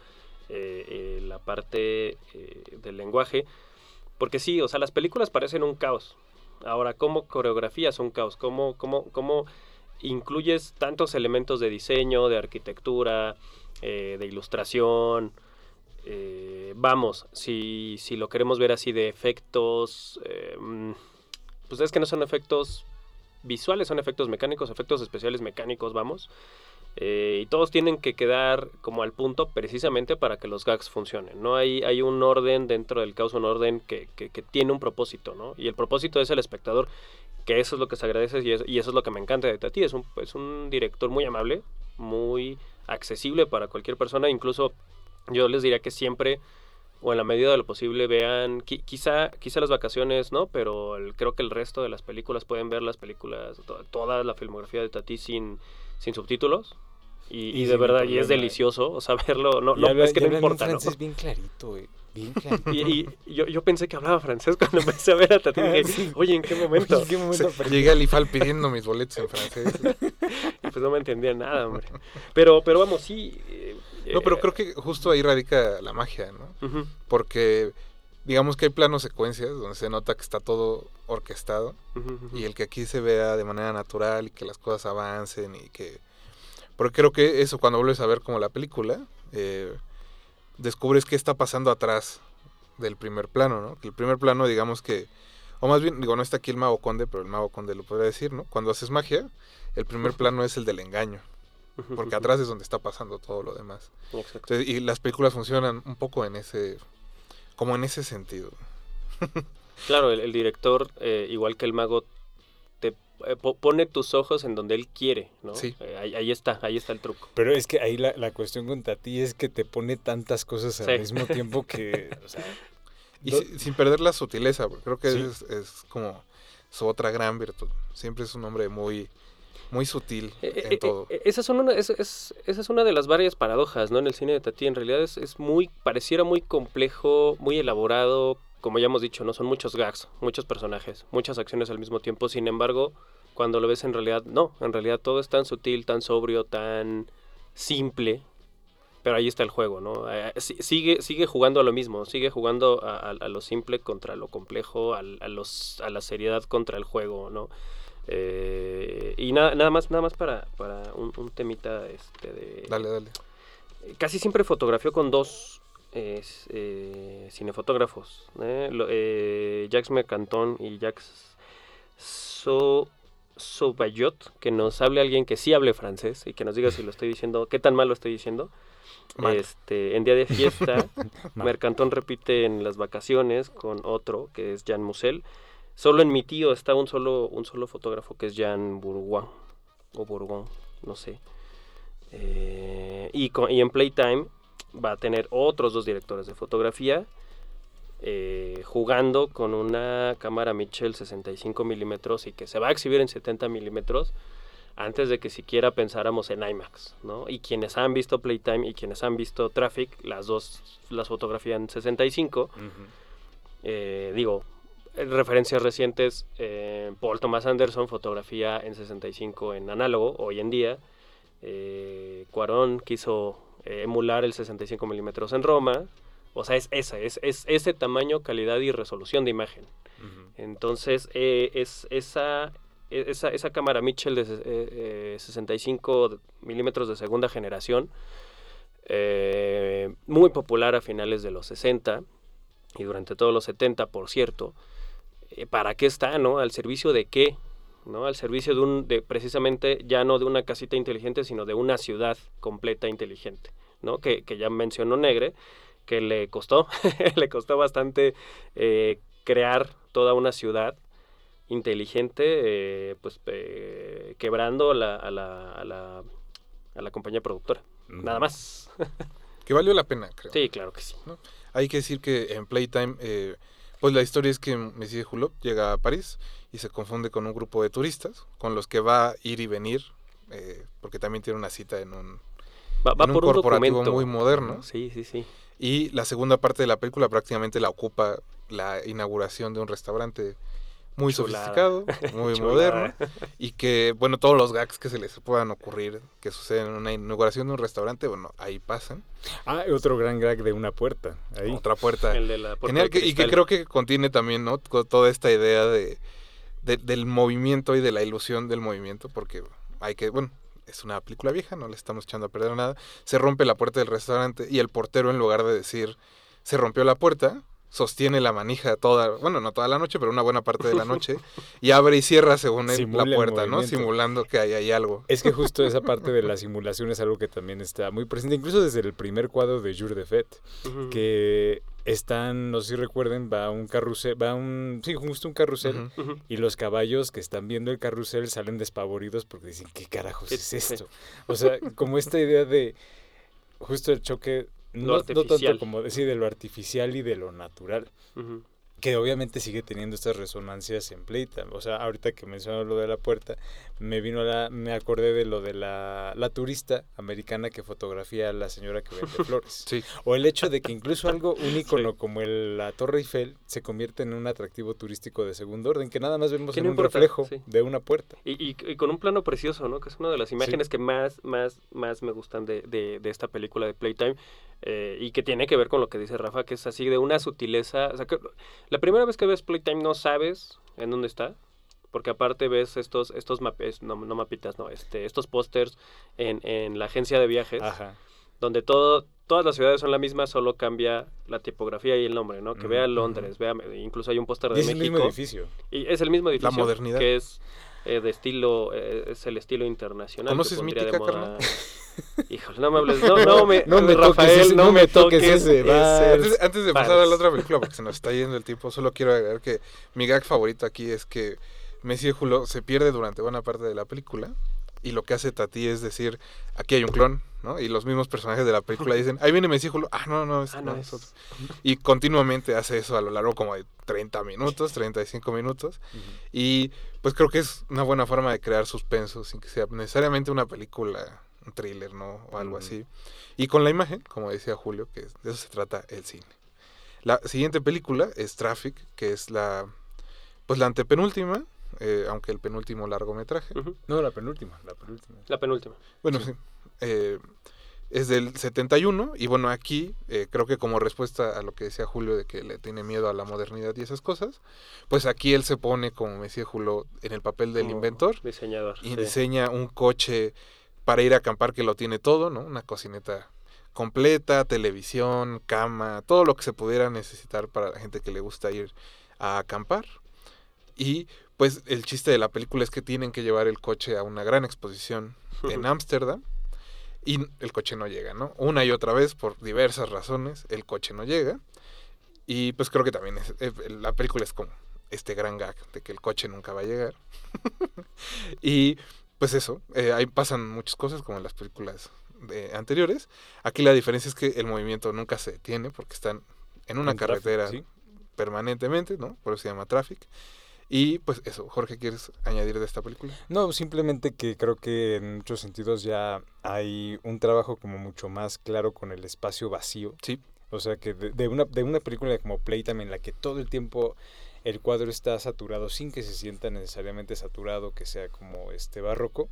eh, eh, la parte eh, del lenguaje. Porque sí, o sea, las películas parecen un caos. Ahora, ¿cómo coreografías un caos? ¿Cómo, cómo, cómo incluyes tantos elementos de diseño, de arquitectura, eh, de ilustración? eh, vamos, si, si lo queremos ver así de efectos, eh, mm, pues es que no son efectos visuales, son efectos mecánicos, efectos especiales mecánicos, vamos. Eh, y todos tienen que quedar como al punto precisamente para que los gags funcionen. No hay, hay un orden dentro del caos, un orden que, que- tiene un propósito, ¿no? Y el propósito es el espectador, que eso es lo que se agradece y, y eso es lo que me encanta de Tati. Es un, es un director muy amable, muy accesible para cualquier persona, incluso yo les diría que siempre o en la medida de lo posible vean qui- quizá quizá las vacaciones no pero el- creo que el resto de las películas pueden ver las películas to- toda la filmografía de Tati sin sin subtítulos y, y Y de verdad y es eh. delicioso o sea verlo no, no habla- es que no importa ¿no? francés bien clarito, güey. Bien clarito. y, y yo, yo pensé que hablaba francés cuando empecé a ver a Tati dije, Sí. oye en qué momento ¿En qué momento aprendí? Llegué al IFAL pidiendo mis boletos en francés. y pues no me entendía nada hombre pero pero vamos sí eh, No, pero eh, creo que justo ahí radica la magia, ¿no? Porque digamos que hay planos secuencias donde se nota que está todo orquestado y el que aquí se vea de manera natural y que las cosas avancen y que... Porque creo que eso cuando vuelves a ver como la película, eh, descubres qué está pasando atrás del primer plano, ¿no? Que el primer plano, digamos que... O más bien, digo, no está aquí el mago conde, pero el mago conde lo podría decir, ¿no? Cuando haces magia, el primer plano es el del engaño, porque atrás es donde está pasando todo lo demás. Exacto. Entonces, y las películas funcionan un poco en ese, como en ese sentido. Claro, el, el director, eh, igual que el mago, te eh, po- pone tus ojos en donde él quiere, ¿no? Sí. Eh, ahí, ahí está, ahí está el truco. Pero es que ahí la, la cuestión con Tati es que te pone tantas cosas al Sí. mismo tiempo que, o sea, Y Do- si- sin perder la sutileza, porque creo que Sí. es, es como su otra gran virtud. Siempre es un hombre muy, muy sutil Eh, en eh, todo. eh, esa, una, es- es- esa es una de las varias paradojas, ¿no? En el cine de Tati, en realidad es, es muy, pareciera muy complejo, muy elaborado, como ya hemos dicho, ¿no? Son muchos gags, muchos personajes, muchas acciones al mismo tiempo, sin embargo, cuando lo ves en realidad, no, en realidad todo es tan sutil, tan sobrio, tan simple, pero ahí está el juego, ¿no? Eh, si- sigue, sigue jugando a lo mismo, sigue jugando a, a- a lo simple contra lo complejo, a, los, a la seriedad contra el juego, ¿no? Eh, y nada, nada más, nada más para, para un, un temita este de Dale, dale. casi siempre fotografió con dos eh, eh, cinefotógrafos, ¿eh? Lo- eh, Jacques Mercanton y Jacques So, Sauvaillot, que nos hable alguien que sí hable francés y que nos diga si lo estoy diciendo, qué tan mal lo estoy diciendo. Mal. Este, en día de fiesta. Mercantón repite en las vacaciones con otro, que es Jean Musel. Solo en mi tío está un solo, un solo fotógrafo que es Jean Bourgoin, o Bourgoin, no sé. Eh, y, con- y en Playtime va a tener otros dos directores de fotografía eh, jugando con una cámara Mitchell 65 milímetros y que se va a exhibir en 70 milímetros antes de que siquiera pensáramos en IMAX, ¿no? Y quienes han visto Playtime y quienes han visto Traffic, las dos las fotografían 65, Ujú. eh, digo, referencias recientes, eh, Paul Thomas Anderson, fotografía en 65 en análogo, hoy en día. Eh, Cuarón quiso eh, emular el 65 milímetros en Roma. O sea, es esa, es, es ese tamaño, calidad y resolución de imagen. Entonces, eh, es esa, e- esa, esa cámara Mitchell de ses- eh, 65 milímetros de segunda generación, muy popular a finales de los 60 y durante todos los 70, por cierto. Eh, ¿Para qué está, no? ¿Al servicio de qué? ¿no? Al servicio de un, de precisamente ya no de una casita inteligente, sino de una ciudad completa inteligente, ¿no? Que, que ya mencionó Negre, que le costó, le costó bastante eh, crear toda una ciudad inteligente, eh, pues eh, quebrando la- a, la, a, la, a la compañía productora. Nada más. Que valió la pena, creo. Sí, claro que sí. Hay que decir que en Playtime, eh, pues la historia es que Monsieur Hulot llega a París y se confunde con un grupo de turistas con los que va a ir y venir, eh, porque también tiene una cita en un... Va, va En un por un corporativo muy moderno. Sí, sí, sí. Y la segunda parte de la película prácticamente la ocupa la inauguración de un restaurante muy Chulada. sofisticado, muy Chulada. moderno, y que, bueno, todos los gags que se les puedan ocurrir que suceden en una inauguración de un restaurante, bueno, ahí pasan. Ah, otro gran gag de una puerta. Ahí. Otra puerta El de la puerta Genial, de que- y que creo que contiene también, ¿no? Toda esta idea de, de- del movimiento y de la ilusión del movimiento, porque hay que, bueno, es una película vieja, no le estamos echando a perder nada. Se rompe la puerta del restaurante y el portero, en lugar de decir, se rompió la puerta, sostiene la manija toda, bueno, no toda la noche, pero una buena parte de la noche, y abre y cierra según él la puerta, ¿no? Simulando que hay ahí algo. Es que justo esa parte de la simulación es algo que también está muy presente, incluso desde el primer cuadro de Jour de Fête, Ujú. que están, no sé si recuerden, va un carrusel, va un, sí, justo un carrusel, y los caballos que están viendo el carrusel salen despavoridos porque dicen, ¿qué carajos ¿Qué- es sí. esto? O sea, como esta idea de justo el choque, no, no tanto como decir de lo artificial y de lo natural, que obviamente sigue teniendo estas resonancias en Playtime. O sea, ahorita que mencionó lo de la puerta, me vino a la, me acordé de lo de la, la turista americana que fotografía a la señora que vende flores. Sí. O el hecho de que incluso algo, un icono como el, la Torre Eiffel se convierte en un atractivo turístico de segundo orden, que nada más vemos Que en no un importa, reflejo sí. de una puerta. Y, y- y con un plano precioso, ¿no? Que es una de las imágenes que más, más, más me gustan de, de- de esta película de Playtime eh, y que tiene que ver con lo que dice Rafa, que es así de una sutileza. O sea, que la primera vez que ves Playtime no sabes en dónde está, porque aparte ves estos, estos mapes, no, no mapitas, no, este, estos pósters en, en la agencia de viajes, Ajá. donde todo, todas las ciudades son la misma, solo cambia la tipografía y el nombre, ¿no? Que vea Londres, vea, incluso hay un póster de es el México. mismo edificio. Y es el mismo edificio. modernidad. Que es eh, de estilo, eh, es el estilo internacional. que ¿Conoces de Mítica, moda- Híjole, no me hables, no, no me, No me Rafael, ese- no, no me toques toques ese. Antes, antes de pasar a la otra película, porque se nos está yendo el tiempo, solo quiero agregar que mi gag favorito aquí es que Monsieur Hulot se pierde durante buena parte de la película y lo que hace Tati es decir, aquí hay un clon, ¿no? Y los mismos personajes de la película dicen, ahí viene Hulot, ah, no, no, es, Ah, no, no, es es- otro". Y continuamente hace eso a lo largo como de 30 minutos, 35 minutos. Y pues creo que es una buena forma de crear suspenso sin que sea necesariamente una película, un thriller, ¿no? O algo así. Y con la imagen, como decía Julio, que de eso se trata el cine. La siguiente película es Traffic, que es la, pues la antepenúltima, eh, aunque el penúltimo largometraje. No, la penúltima, la penúltima. La penúltima. Bueno, sí. eh, es del 71 y bueno, aquí eh, creo que como respuesta a lo que decía Julio de que le tiene miedo a la modernidad y esas cosas, pues aquí él se pone, como me decía Julio, en el papel del como inventor Diseñador. y sí. diseña un coche para ir a acampar que lo tiene todo, ¿no? Una cocineta completa, televisión, cama, todo lo que se pudiera necesitar para la gente que le gusta ir a acampar. Y pues el chiste de la película es que tienen que llevar el coche a una gran exposición en Ámsterdam y el coche no llega, ¿no? Una y otra vez, por diversas razones, el coche no llega. Y pues creo que también es, eh, la película es como este gran gag de que el coche nunca va a llegar. y pues eso, eh, ahí pasan muchas cosas como en las películas de- anteriores. Aquí la diferencia es que el movimiento nunca se detiene porque están en una En tráfico, carretera sí. permanentemente, ¿no? Por eso se llama Traffic. Y pues eso, Jorge, ¿quieres añadir de esta película? No, simplemente que creo que en muchos sentidos ya hay un trabajo como mucho más claro con el espacio vacío. Sí. O sea que de, de una, de una película como Playtime en la que todo el tiempo el cuadro está saturado sin que se sienta necesariamente saturado, que sea como este barroco.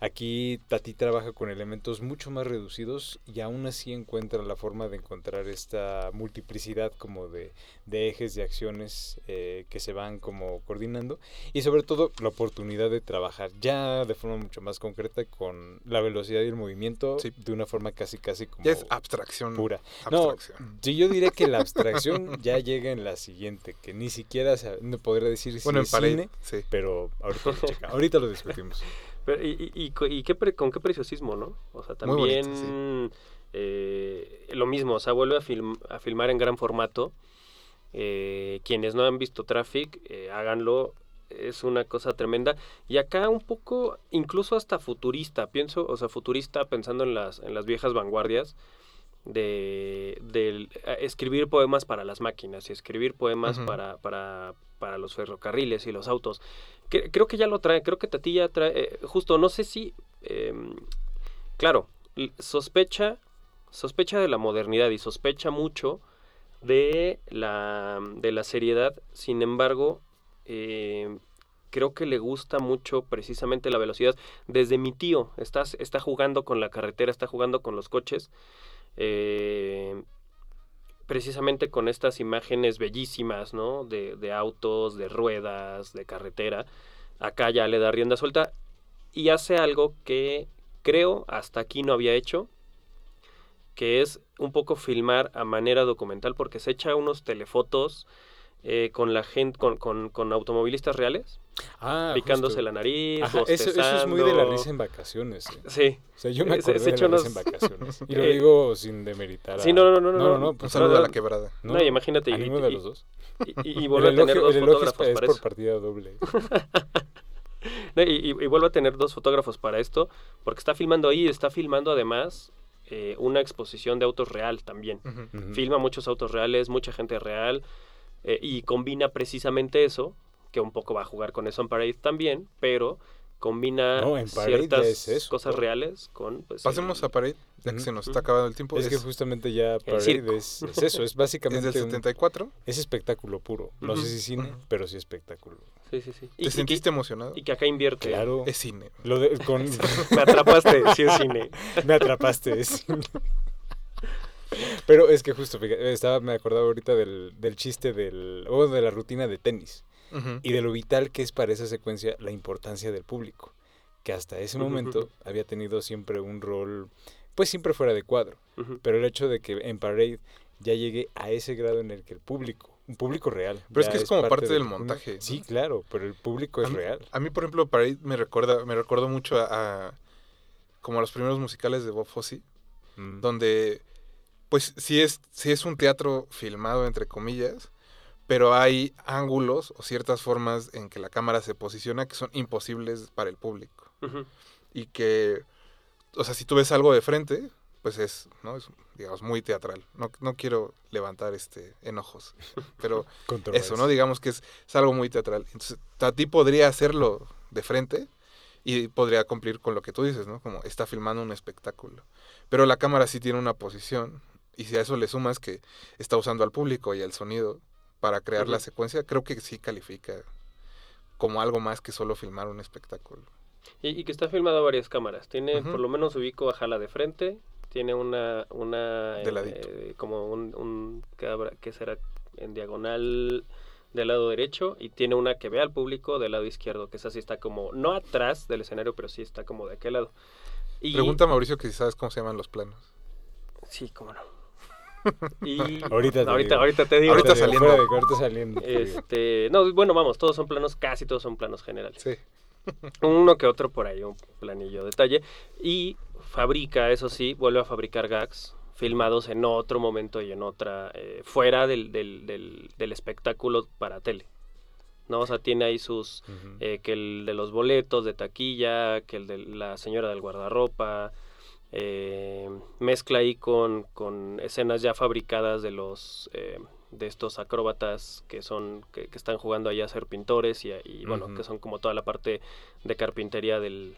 Aquí Tati trabaja con elementos mucho más reducidos y aún así encuentra la forma de encontrar esta multiplicidad como de, de ejes de acciones eh, que se van como coordinando y sobre todo la oportunidad de trabajar ya de forma mucho más concreta con la velocidad y el movimiento Sí. de una forma casi casi como Ya es abstracción. pura. No, abstracción. sí, yo diría que la abstracción ya llega en la siguiente, que ni siquiera no podría decir si bueno, en es pared. cine, Sí. pero ahorita lo, checa- ahorita lo discutimos. Pero, y, y- y co- y qué pre- con qué preciosismo, ¿no? O sea, bonito, también eh, lo mismo, o sea, vuelve a, film- a filmar en gran formato. Eh, quienes no han visto Traffic, eh, háganlo. Es una cosa tremenda. Y acá un poco, incluso hasta futurista, pienso, o sea, futurista pensando en las, en las viejas vanguardias de, eh, escribir poemas para las máquinas y escribir poemas para, para, para los ferrocarriles y los autos. Cre- creo que ya lo trae, creo que Tati ya trae, eh, justo, no sé si, em, claro, sospecha, sospecha de la modernidad y sospecha mucho de la, de la seriedad, sin embargo, em, creo que le gusta mucho precisamente la velocidad. Desde mi tío, está, está jugando con la carretera, está jugando con los coches, eh, precisamente con estas imágenes bellísimas, ¿no? De, de autos, de ruedas, de carretera. Acá ya le da rienda suelta y hace algo que creo hasta aquí no había hecho, que es un poco filmar a manera documental, porque se echa unos telefotos eh, con la gente, con, con, con automovilistas reales, Ah, picándose justo. la nariz, Ajá, eso, eso es muy de la risa en vacaciones. eh. Sí, O sea, yo me se de la risa en vacaciones. Y lo Eh, digo sin demeritar a... sí, no, no, no, no, no, no. Un pues, saludo no, a la no. quebrada. no, y imagínate, y, Ánimo de y- los dos. y- y- y vuelve el a tener elogio, dos el elogio es, fotógrafos es para por eso. partida doble. No, y, y- y vuelvo a tener dos fotógrafos para esto, porque está filmando ahí, está filmando además eh, una exposición de autos real también. Filma muchos autos reales, mucha gente real, eh, y combina precisamente eso, que un poco va a jugar con eso en Parade también, pero combina No, en Parade ya ciertas es eso, cosas reales con... Pues, Pasemos el- a pared, ya que se nos está acabando el tiempo. Es que es, justamente ya. Parade es, es eso, es es básicamente del un- 74. es espectáculo puro. No sé si cine, pero sí espectáculo. Sí, sí, sí. ¿Te sentiste emocionado? Y que acá invierte. Claro. Es cine. Lo de- con, Me atrapaste, sí es cine. me atrapaste. es cine. Pero es que justo, fíjate, estaba, me acordaba ahorita del, del chiste del, o de la rutina de tenis y de lo vital que es para esa secuencia la importancia del público, que hasta ese momento había tenido siempre un rol, pues siempre fuera de cuadro. Pero el hecho de que en Parade ya llegue a ese grado en el que el público, un público real. Pero es que es como parte de- del montaje, Sí, claro, pero el público es a mí, real. A mí, por ejemplo, Parade me recuerda, me recordó mucho a, a- como a los primeros musicales de Bob Fosse, Mm. donde pues sí es, sí es un teatro filmado entre comillas, pero hay ángulos o ciertas formas en que la cámara se posiciona que son imposibles para el público. Y que, o sea, si tú ves algo de frente, pues es, ¿no? Es, digamos, muy teatral. No, no quiero levantar este enojos, pero eso, ¿no? Digamos que es, es algo muy teatral. Entonces, a ti podría hacerlo de frente y podría cumplir con lo que tú dices, ¿no? Como está filmando un espectáculo. Pero la cámara sí tiene una posición y si a eso le sumas que está usando al público y el sonido para crear la secuencia, creo que sí califica como algo más que solo filmar un espectáculo. Y, y que está filmado a varias cámaras. Tiene, por lo menos ubico a Jala de frente. Tiene una, una De ladito. eh, como un, un que, será en diagonal del lado derecho y tiene una que ve al público del lado izquierdo, que esa sí está como, no atrás del escenario, pero sí está como de aquel lado. Y, Pregunta a Mauricio que si sabes cómo se llaman los planos. Sí, cómo no. Y Ahorita te ahorita, digo. ahorita te digo. Ahorita Te digo, saliendo. ahorita. Este, no, bueno, vamos, todos son planos, casi todos son planos generales. Sí. Uno que otro por ahí, un planillo detalle. Y fabrica, eso sí, vuelve a fabricar gags filmados en otro momento y en otra, eh, fuera del, del, del, del espectáculo para tele. ¿no? O sea, tiene ahí sus, eh, que el de los boletos de taquilla, que el de la señora del guardarropa, eh, mezcla ahí con, con escenas ya fabricadas de los eh, de estos acróbatas que son que, que están jugando ahí a ser pintores y, y, bueno que son como toda la parte de carpintería del,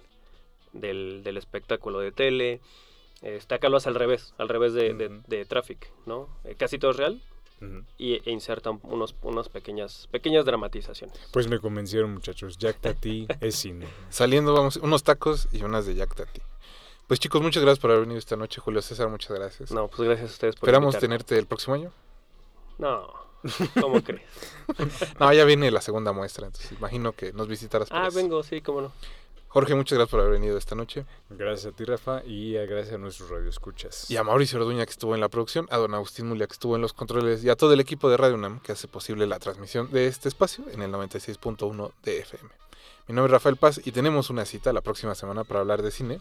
del, del espectáculo de tele este acá lo hace al revés al revés de, de- Traffic no Eh, casi todo es real y, e inserta unos, unas pequeñas, pequeñas dramatizaciones. Pues me convencieron, muchachos. Jack Tati es cine. Saliendo, vamos, unos tacos y unas de Jack Tati. Pues chicos, muchas gracias por haber venido esta noche. Julio César, muchas gracias. No, pues gracias a ustedes por Esperamos invitarme. tenerte el próximo año. No, ¿cómo crees? No, ya viene la segunda muestra, entonces imagino que nos visitarás. por Ah, eso. vengo, sí, cómo no. Jorge, muchas gracias por haber venido esta noche. Gracias a ti, Rafa, y a- gracias a nuestros radioescuchas. Y a Mauricio Orduña que estuvo en la producción, a don Agustín Mulia que estuvo en los controles y a todo el equipo de Radio UNAM que hace posible la transmisión de este espacio en el 96.1 de FM. Mi nombre es Rafael Paz y tenemos una cita la próxima semana para hablar de cine